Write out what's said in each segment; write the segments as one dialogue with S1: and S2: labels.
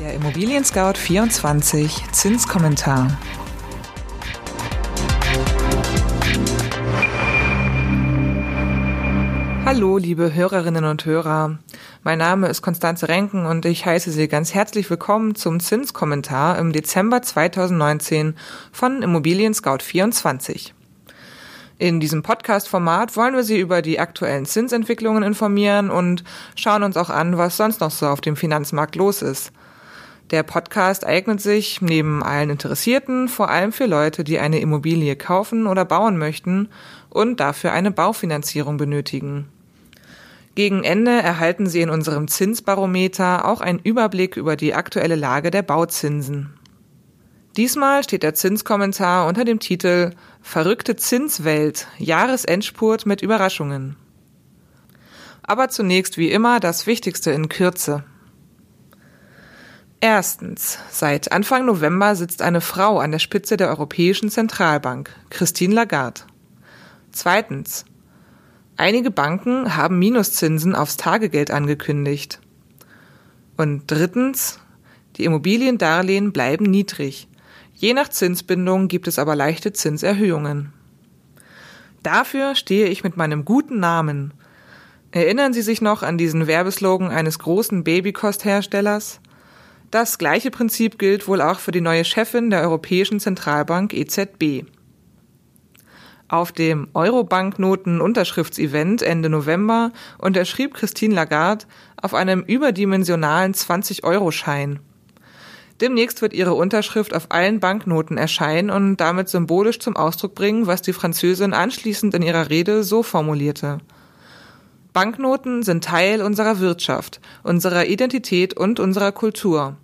S1: Der Immobilien Scout 24 Zinskommentar. Hallo, liebe Hörerinnen und Hörer. Mein Name ist Konstanze Renken und ich heiße Sie ganz herzlich willkommen zum Zinskommentar im Dezember 2019 von Immobilien Scout 24. In diesem Podcast-Format wollen wir Sie über die aktuellen Zinsentwicklungen informieren und schauen uns auch an, was sonst noch so auf dem Finanzmarkt los ist. Der Podcast eignet sich neben allen Interessierten vor allem für Leute, die eine Immobilie kaufen oder bauen möchten und dafür eine Baufinanzierung benötigen. Gegen Ende erhalten Sie in unserem Zinsbarometer auch einen Überblick über die aktuelle Lage der Bauzinsen. Diesmal steht der Zinskommentar unter dem Titel Verrückte Zinswelt, Jahresendspurt mit Überraschungen. Aber zunächst wie immer das Wichtigste in Kürze. Erstens. Seit Anfang November sitzt eine Frau an der Spitze der Europäischen Zentralbank, Christine Lagarde. Zweitens. Einige Banken haben Minuszinsen aufs Tagegeld angekündigt. Und drittens, die Immobiliendarlehen bleiben niedrig. Je nach Zinsbindung gibt es aber leichte Zinserhöhungen. Dafür stehe ich mit meinem guten Namen. Erinnern Sie sich noch an diesen Werbeslogan eines großen Babykostherstellers? Das gleiche Prinzip gilt wohl auch für die neue Chefin der Europäischen Zentralbank EZB. Auf dem Eurobanknoten-Unterschriftsevent Ende November unterschrieb Christine Lagarde auf einem überdimensionalen 20-Euro-Schein. Demnächst wird ihre Unterschrift auf allen Banknoten erscheinen und damit symbolisch zum Ausdruck bringen, was die Französin anschließend in ihrer Rede so formulierte. Banknoten sind Teil unserer Wirtschaft, unserer Identität und unserer Kultur.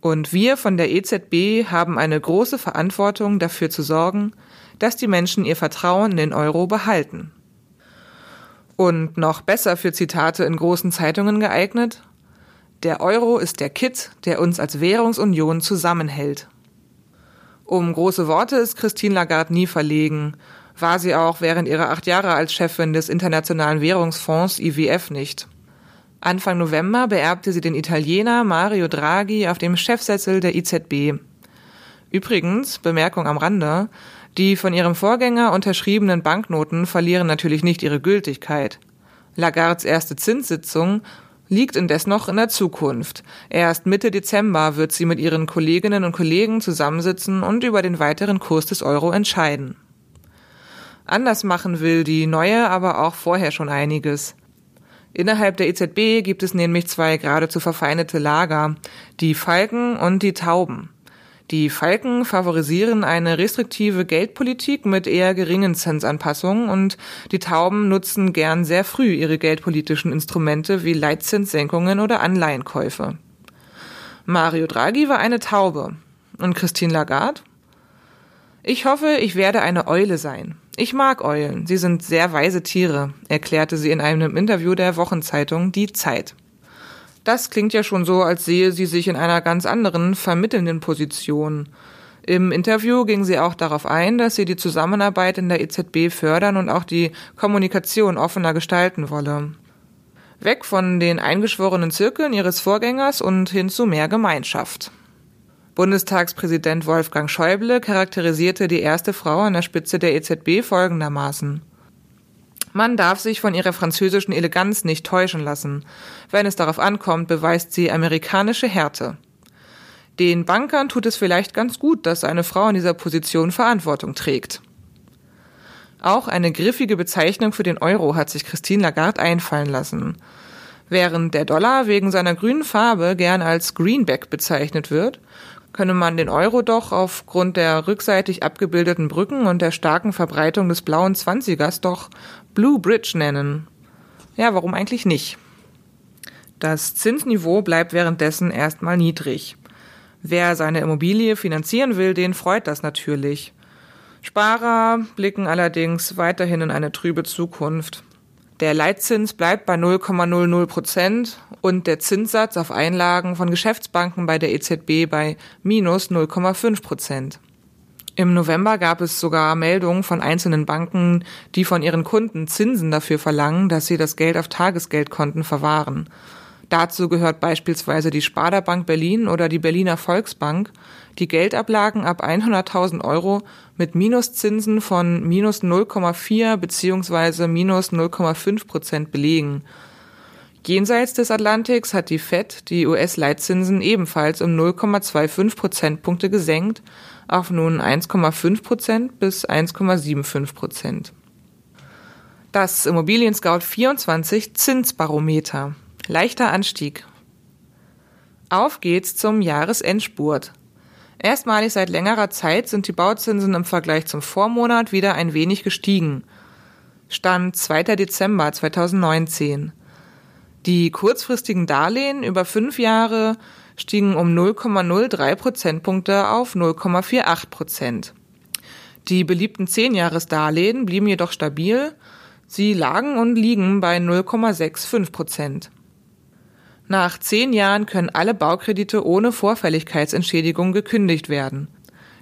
S1: Und wir von der EZB haben eine große Verantwortung dafür zu sorgen, dass die Menschen ihr Vertrauen in den Euro behalten. Und noch besser für Zitate in großen Zeitungen geeignet, der Euro ist der Kit, der uns als Währungsunion zusammenhält. Um große Worte ist Christine Lagarde nie verlegen, war sie auch während ihrer acht Jahre als Chefin des Internationalen Währungsfonds IWF nicht. Anfang November beerbte sie den Italiener Mario Draghi auf dem Chefsessel der IZB. Übrigens, Bemerkung am Rande, die von ihrem Vorgänger unterschriebenen Banknoten verlieren natürlich nicht ihre Gültigkeit. Lagards erste Zinssitzung liegt indes noch in der Zukunft. Erst Mitte Dezember wird sie mit ihren Kolleginnen und Kollegen zusammensitzen und über den weiteren Kurs des Euro entscheiden. Anders machen will die neue aber auch vorher schon einiges. Innerhalb der EZB gibt es nämlich zwei geradezu verfeindete Lager, die Falken und die Tauben. Die Falken favorisieren eine restriktive Geldpolitik mit eher geringen Zinsanpassungen und die Tauben nutzen gern sehr früh ihre geldpolitischen Instrumente wie Leitzinssenkungen oder Anleihenkäufe. Mario Draghi war eine Taube. Und Christine Lagarde? Ich hoffe, ich werde eine Eule sein. Ich mag Eulen. Sie sind sehr weise Tiere, erklärte sie in einem Interview der Wochenzeitung Die Zeit. Das klingt ja schon so, als sehe sie sich in einer ganz anderen, vermittelnden Position. Im Interview ging sie auch darauf ein, dass sie die Zusammenarbeit in der EZB fördern und auch die Kommunikation offener gestalten wolle. Weg von den eingeschworenen Zirkeln ihres Vorgängers und hin zu mehr Gemeinschaft. Bundestagspräsident Wolfgang Schäuble charakterisierte die erste Frau an der Spitze der EZB folgendermaßen. Man darf sich von ihrer französischen Eleganz nicht täuschen lassen. Wenn es darauf ankommt, beweist sie amerikanische Härte. Den Bankern tut es vielleicht ganz gut, dass eine Frau in dieser Position Verantwortung trägt. Auch eine griffige Bezeichnung für den Euro hat sich Christine Lagarde einfallen lassen. Während der Dollar wegen seiner grünen Farbe gern als Greenback bezeichnet wird, könne man den Euro doch aufgrund der rückseitig abgebildeten Brücken und der starken Verbreitung des blauen Zwanzigers doch Blue Bridge nennen. Ja, warum eigentlich nicht? Das Zinsniveau bleibt währenddessen erstmal niedrig. Wer seine Immobilie finanzieren will, den freut das natürlich. Sparer blicken allerdings weiterhin in eine trübe Zukunft. Der Leitzins bleibt bei 0,00 Prozent und der Zinssatz auf Einlagen von Geschäftsbanken bei der EZB bei minus 0,5 Prozent. Im November gab es sogar Meldungen von einzelnen Banken, die von ihren Kunden Zinsen dafür verlangen, dass sie das Geld auf Tagesgeldkonten verwahren. Dazu gehört beispielsweise die Sparda Bank Berlin oder die Berliner Volksbank, die Geldablagen ab 100.000 Euro mit Minuszinsen von minus 0,4 bzw. minus 0,5 Prozent belegen. Jenseits des Atlantiks hat die Fed die US-Leitzinsen ebenfalls um 0,25 Prozentpunkte gesenkt auf nun 1,5 Prozent bis 1,75 Prozent. Das Immobilien Scout 24 Zinsbarometer. Leichter Anstieg. Auf geht's zum Jahresendspurt. Erstmalig seit längerer Zeit sind die Bauzinsen im Vergleich zum Vormonat wieder ein wenig gestiegen. Stand 2. Dezember 2019. Die kurzfristigen Darlehen über fünf Jahre stiegen um 0,03 Prozentpunkte auf 0,48 Prozent. Die beliebten Zehnjahresdarlehen blieben jedoch stabil. Sie lagen und liegen bei 0,65 Prozent. Nach zehn Jahren können alle Baukredite ohne Vorfälligkeitsentschädigung gekündigt werden.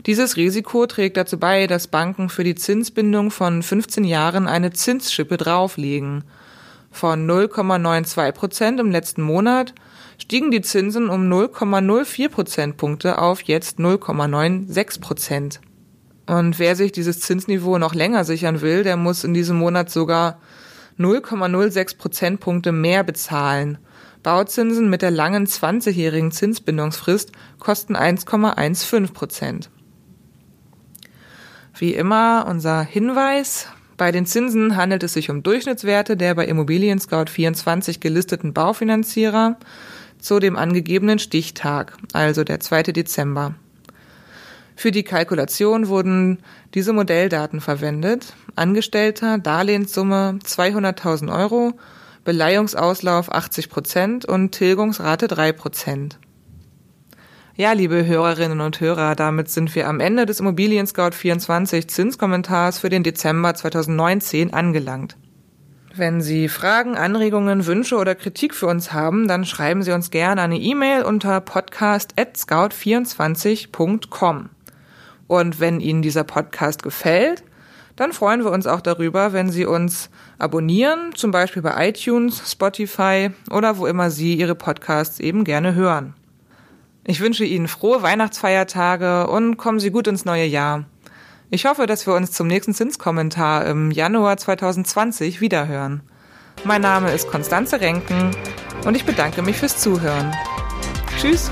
S1: Dieses Risiko trägt dazu bei, dass Banken für die Zinsbindung von 15 Jahren eine Zinsschippe drauflegen. Von 0,92 Prozent im letzten Monat stiegen die Zinsen um 0,04 Prozentpunkte auf jetzt 0,96 Prozent. Und wer sich dieses Zinsniveau noch länger sichern will, der muss in diesem Monat sogar 0,06 Prozentpunkte mehr bezahlen. Bauzinsen mit der langen 20-jährigen Zinsbindungsfrist kosten 1,15 Prozent. Wie immer unser Hinweis. Bei den Zinsen handelt es sich um Durchschnittswerte der bei Immobilien Scout 24 gelisteten Baufinanzierer zu dem angegebenen Stichtag, also der 2. Dezember. Für die Kalkulation wurden diese Modelldaten verwendet. Angestellter, Darlehenssumme 200.000 Euro, Beleihungsauslauf 80 Prozent und Tilgungsrate 3 Prozent. Ja, liebe Hörerinnen und Hörer, damit sind wir am Ende des Immobilien Scout 24 Zinskommentars für den Dezember 2019 angelangt. Wenn Sie Fragen, Anregungen, Wünsche oder Kritik für uns haben, dann schreiben Sie uns gerne eine E-Mail unter podcast@scout24.com. Und wenn Ihnen dieser Podcast gefällt, dann freuen wir uns auch darüber, wenn Sie uns abonnieren, zum Beispiel bei iTunes, Spotify oder wo immer Sie Ihre Podcasts eben gerne hören. Ich wünsche Ihnen frohe Weihnachtsfeiertage und kommen Sie gut ins neue Jahr. Ich hoffe, dass wir uns zum nächsten Zinskommentar im Januar 2020 wiederhören. Mein Name ist Konstanze Renken und ich bedanke mich fürs Zuhören. Tschüss!